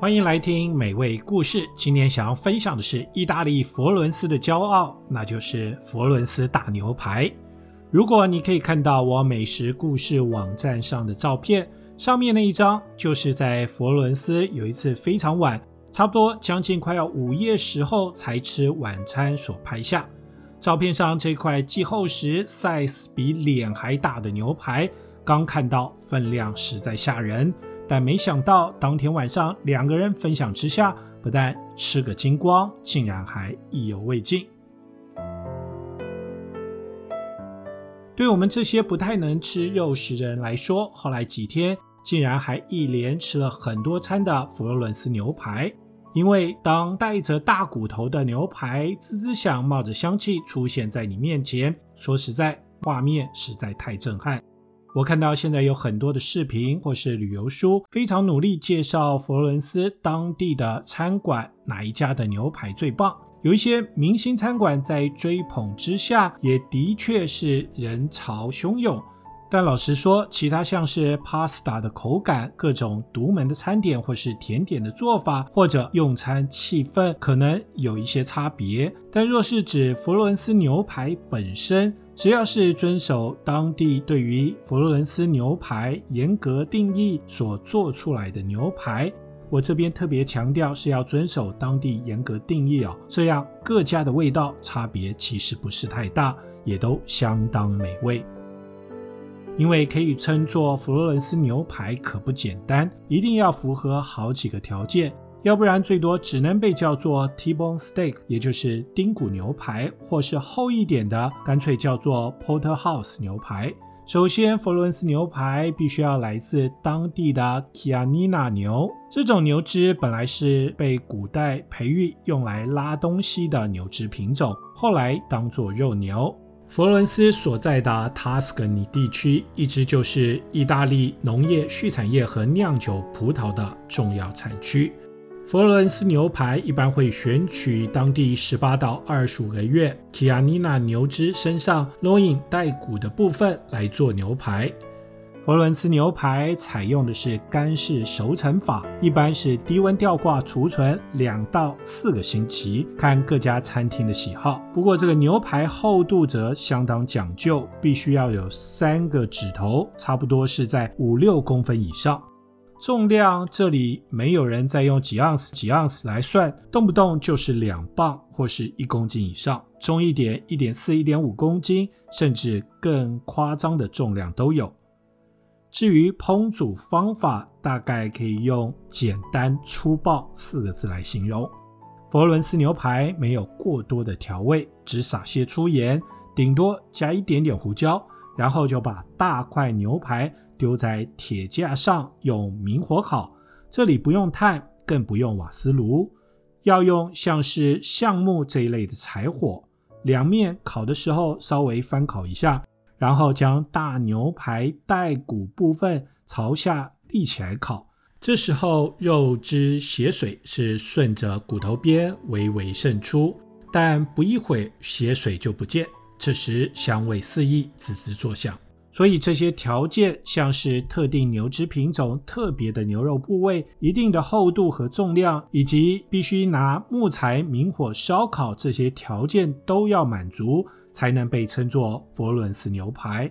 欢迎来听美味故事。今天想要分享的是意大利佛罗伦斯的骄傲，那就是佛罗伦斯大牛排。如果你可以看到我美食故事网站上的照片，上面那一张就是在佛罗伦斯有一次非常晚，差不多将近快要午夜时候才吃晚餐所拍下。照片上这块既厚实、size 比脸还大的牛排。刚看到分量实在吓人，但没想到当天晚上两个人分享之下，不但吃个精光，竟然还意犹未尽。对我们这些不太能吃肉食的人来说，后来几天竟然还一连吃了很多餐的佛罗伦斯牛排，因为当带着大骨头的牛排滋滋响、冒着香气出现在你面前，说实在，画面实在太震撼。我看到现在有很多的视频或是旅游书，非常努力介绍佛罗伦斯当地的餐馆哪一家的牛排最棒。有一些明星餐馆在追捧之下，也的确是人潮汹涌。但老实说，其他像是 pasta 的口感、各种独门的餐点或是甜点的做法，或者用餐气氛，可能有一些差别。但若是指佛罗伦斯牛排本身，只要是遵守当地对于佛罗伦斯牛排严格定义所做出来的牛排，我这边特别强调是要遵守当地严格定义哦，这样各家的味道差别其实不是太大，也都相当美味。因为可以称作佛罗伦斯牛排可不简单，一定要符合好几个条件。要不然最多只能被叫做 T-bone steak，也就是丁骨牛排，或是厚一点的，干脆叫做 Porterhouse 牛排。首先，佛罗伦斯牛排必须要来自当地的 Chianina 牛，这种牛只本来是被古代培育用来拉东西的牛只品种，后来当做肉牛。佛罗伦斯所在的塔斯卡尼地区，一直就是意大利农业、畜产业和酿酒葡萄的重要产区。佛罗伦斯牛排一般会选取当地十八到二十五个月 k i a n i n a 牛只身上 loin 带骨的部分来做牛排。佛伦斯牛排采用的是干式熟成法，一般是低温吊挂储存两到四个星期，看各家餐厅的喜好。不过这个牛排厚度则相当讲究，必须要有三个指头，差不多是在五六公分以上。重量这里没有人再用几盎司几盎司来算，动不动就是两磅或是一公斤以上，重一点一点四、一点五公斤，甚至更夸张的重量都有。至于烹煮方法，大概可以用简单粗暴四个字来形容。佛罗伦斯牛排没有过多的调味，只撒些粗盐，顶多加一点点胡椒，然后就把大块牛排。丢在铁架上，用明火烤。这里不用炭，更不用瓦斯炉，要用像是橡木这一类的柴火。两面烤的时候稍微翻烤一下，然后将大牛排带骨部分朝下立起来烤。这时候肉汁血水是顺着骨头边微微渗出，但不一会血水就不见。此时香味四溢，滋滋作响。所以这些条件，像是特定牛只品种、特别的牛肉部位、一定的厚度和重量，以及必须拿木材明火烧烤，这些条件都要满足，才能被称作佛罗伦斯牛排。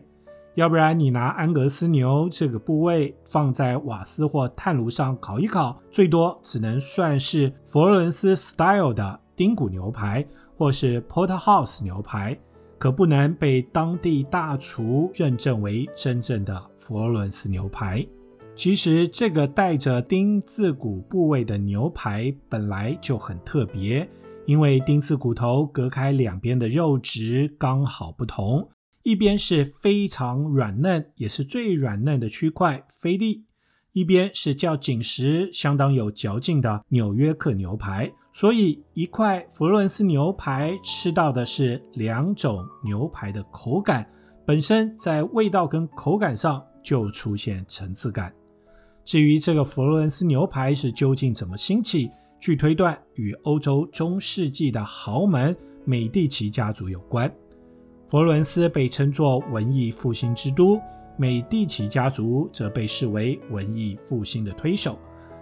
要不然，你拿安格斯牛这个部位放在瓦斯或炭炉上烤一烤，最多只能算是佛罗伦斯 style 的丁骨牛排，或是 Porterhouse 牛排。可不能被当地大厨认证为真正的佛罗伦斯牛排。其实，这个带着丁字骨部位的牛排本来就很特别，因为丁字骨头隔开两边的肉质刚好不同，一边是非常软嫩，也是最软嫩的区块菲力。一边是较紧实、相当有嚼劲的纽约客牛排，所以一块佛罗伦斯牛排吃到的是两种牛排的口感，本身在味道跟口感上就出现层次感。至于这个佛罗伦斯牛排是究竟怎么兴起，据推断与欧洲中世纪的豪门美第奇家族有关。佛罗伦斯被称作文艺复兴之都。美第奇家族则被视为文艺复兴的推手，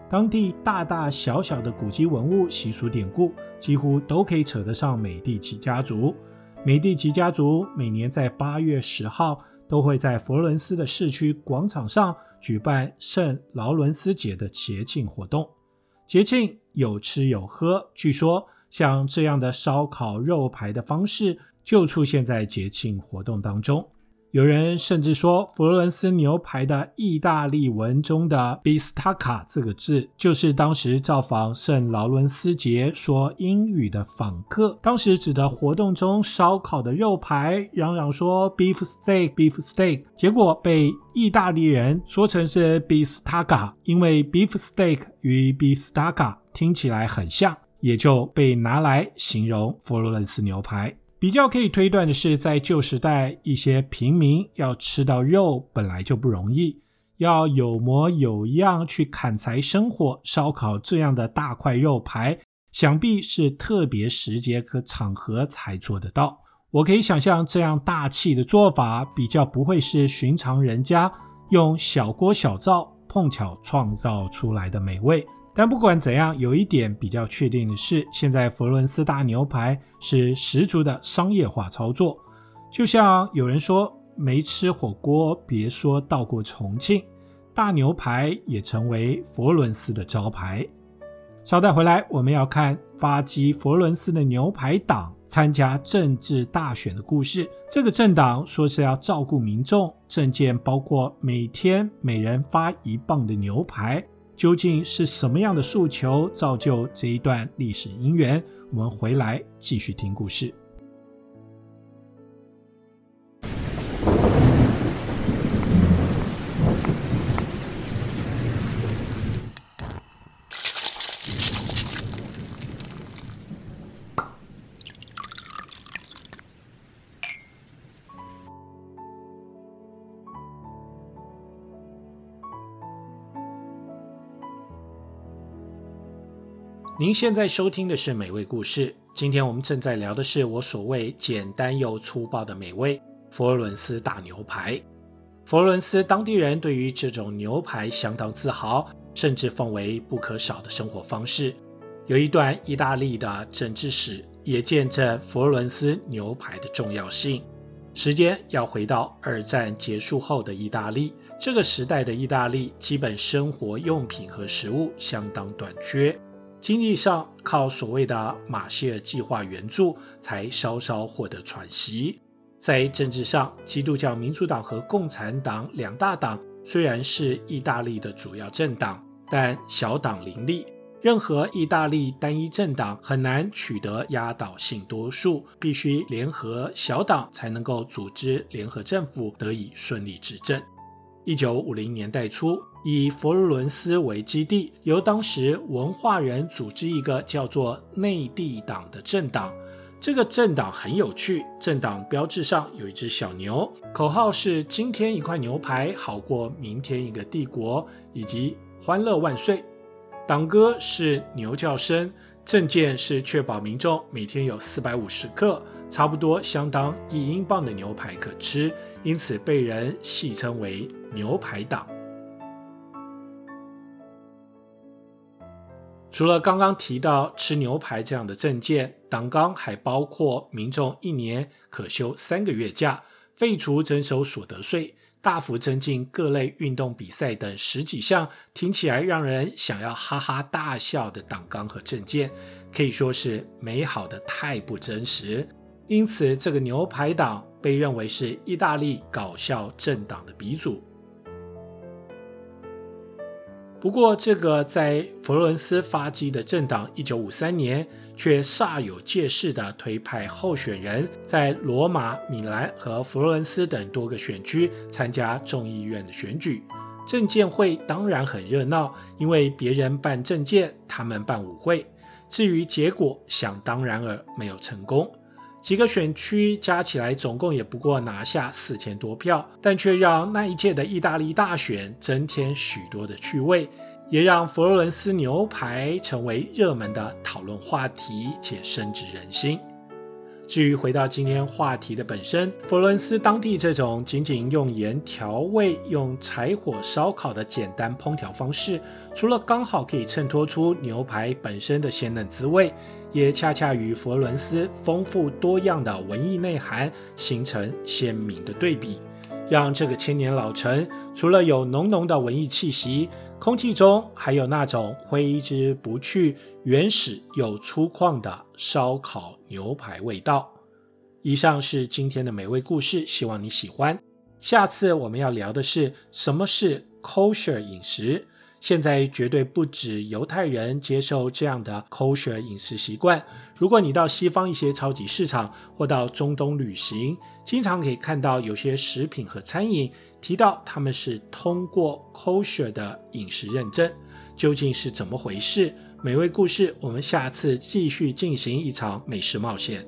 当地大大小小的古迹文物、习俗典故，几乎都可以扯得上美第奇家族。美第奇家族每年在八月十号都会在佛罗伦斯的市区广场上举办圣劳伦斯节的节庆活动。节庆有吃有喝，据说像这样的烧烤肉排的方式就出现在节庆活动当中。有人甚至说，佛罗伦斯牛排的意大利文中的 “bistacca” 这个字，就是当时造访圣劳伦斯节说英语的访客，当时指的活动中烧烤的肉排，嚷嚷说 “beef steak, beef steak”，结果被意大利人说成是 “bistacca”，因为 “beef steak” 与 “bistacca” 听起来很像，也就被拿来形容佛罗伦斯牛排。比较可以推断的是，在旧时代，一些平民要吃到肉本来就不容易，要有模有样去砍柴生火、烧烤这样的大块肉排，想必是特别时节和场合才做得到。我可以想象，这样大气的做法，比较不会是寻常人家用小锅小灶碰巧创造出来的美味。但不管怎样，有一点比较确定的是，现在佛伦斯大牛排是十足的商业化操作。就像有人说，没吃火锅别说到过重庆，大牛排也成为佛伦斯的招牌。稍待回来，我们要看发迹佛伦斯的牛排党参加政治大选的故事。这个政党说是要照顾民众，政见包括每天每人发一磅的牛排。究竟是什么样的诉求造就这一段历史因缘？我们回来继续听故事。您现在收听的是美味故事。今天我们正在聊的是我所谓简单又粗暴的美味——佛罗伦斯大牛排。佛罗伦斯当地人对于这种牛排相当自豪，甚至奉为不可少的生活方式。有一段意大利的政治史也见证佛罗伦斯牛排的重要性。时间要回到二战结束后的意大利，这个时代的意大利基本生活用品和食物相当短缺。经济上靠所谓的马歇尔计划援助，才稍稍获得喘息。在政治上，基督教民主党和共产党两大党虽然是意大利的主要政党，但小党林立，任何意大利单一政党很难取得压倒性多数，必须联合小党才能够组织联合政府，得以顺利执政。一九五零年代初，以佛罗伦斯为基地，由当时文化人组织一个叫做内地党的政党。这个政党很有趣，政党标志上有一只小牛，口号是“今天一块牛排好过明天一个帝国”以及“欢乐万岁”。党歌是牛叫声，政见是确保民众每天有四百五十克，差不多相当一英镑的牛排可吃，因此被人戏称为“牛排党”。除了刚刚提到吃牛排这样的政见，党纲还包括民众一年可休三个月假、废除征收所得税、大幅增进各类运动比赛等十几项听起来让人想要哈哈大笑的党纲和政见，可以说是美好的太不真实。因此，这个牛排党被认为是意大利搞笑政党的鼻祖。不过，这个在佛罗伦斯发迹的政党，一九五三年却煞有介事地推派候选人，在罗马、米兰和佛罗伦斯等多个选区参加众议院的选举。政见会当然很热闹，因为别人办政见，他们办舞会。至于结果，想当然尔没有成功。几个选区加起来总共也不过拿下四千多票，但却让那一届的意大利大选增添许多的趣味，也让佛罗伦斯牛排成为热门的讨论话题且深植人心。至于回到今天话题的本身，佛伦斯当地这种仅仅用盐调味、用柴火烧烤的简单烹调方式，除了刚好可以衬托出牛排本身的鲜嫩滋味，也恰恰与佛伦斯丰富多样的文艺内涵形成鲜明的对比。让这个千年老城除了有浓浓的文艺气息，空气中还有那种挥之不去、原始又粗犷的烧烤牛排味道。以上是今天的美味故事，希望你喜欢。下次我们要聊的是什么是 kosher 饮食。现在绝对不止犹太人接受这样的 kosher 饮食习惯。如果你到西方一些超级市场或到中东旅行，经常可以看到有些食品和餐饮提到他们是通过 kosher 的饮食认证，究竟是怎么回事？美味故事，我们下次继续进行一场美食冒险。